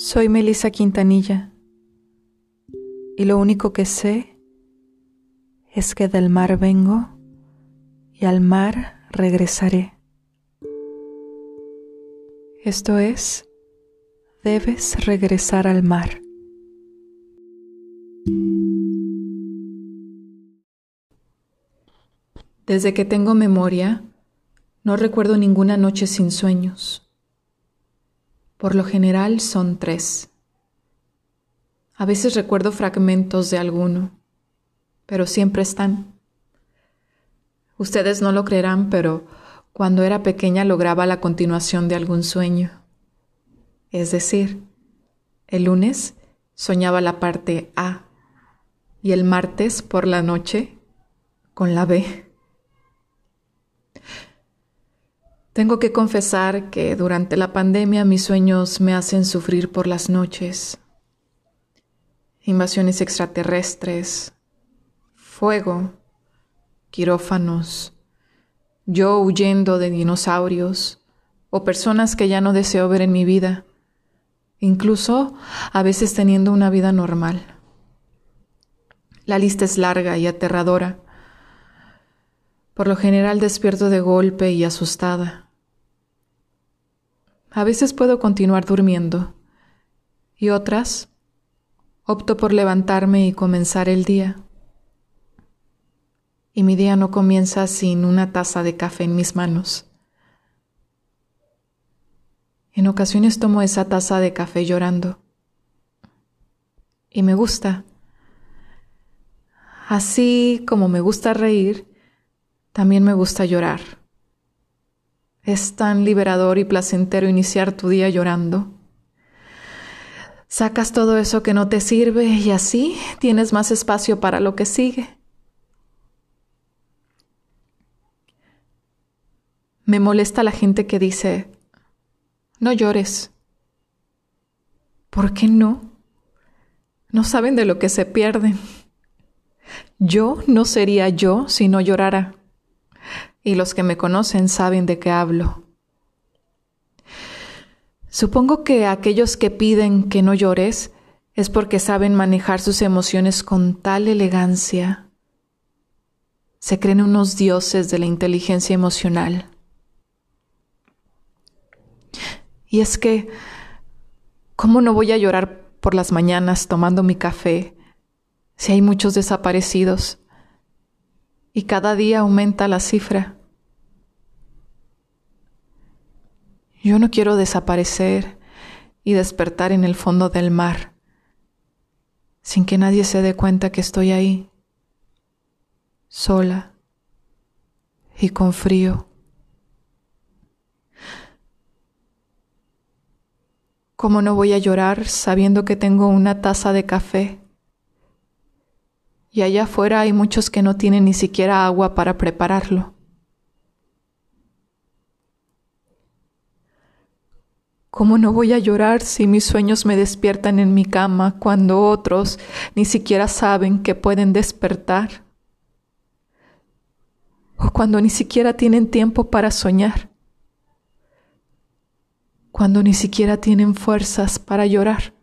Soy Melissa Quintanilla y lo único que sé es que del mar vengo y al mar regresaré. Esto es, debes regresar al mar. Desde que tengo memoria, no recuerdo ninguna noche sin sueños. Por lo general son tres. A veces recuerdo fragmentos de alguno, pero siempre están. Ustedes no lo creerán, pero cuando era pequeña lograba la continuación de algún sueño. Es decir, el lunes soñaba la parte A y el martes por la noche con la B. Tengo que confesar que durante la pandemia mis sueños me hacen sufrir por las noches. Invasiones extraterrestres, fuego, quirófanos, yo huyendo de dinosaurios o personas que ya no deseo ver en mi vida, incluso a veces teniendo una vida normal. La lista es larga y aterradora. Por lo general despierto de golpe y asustada. A veces puedo continuar durmiendo y otras opto por levantarme y comenzar el día. Y mi día no comienza sin una taza de café en mis manos. En ocasiones tomo esa taza de café llorando. Y me gusta. Así como me gusta reír, también me gusta llorar. Es tan liberador y placentero iniciar tu día llorando. Sacas todo eso que no te sirve y así tienes más espacio para lo que sigue. Me molesta la gente que dice, no llores. ¿Por qué no? No saben de lo que se pierden. Yo no sería yo si no llorara y los que me conocen saben de qué hablo. Supongo que aquellos que piden que no llores es porque saben manejar sus emociones con tal elegancia. Se creen unos dioses de la inteligencia emocional. Y es que, ¿cómo no voy a llorar por las mañanas tomando mi café si hay muchos desaparecidos? Y cada día aumenta la cifra. Yo no quiero desaparecer y despertar en el fondo del mar sin que nadie se dé cuenta que estoy ahí, sola y con frío. ¿Cómo no voy a llorar sabiendo que tengo una taza de café y allá afuera hay muchos que no tienen ni siquiera agua para prepararlo. ¿Cómo no voy a llorar si mis sueños me despiertan en mi cama cuando otros ni siquiera saben que pueden despertar? O cuando ni siquiera tienen tiempo para soñar. Cuando ni siquiera tienen fuerzas para llorar.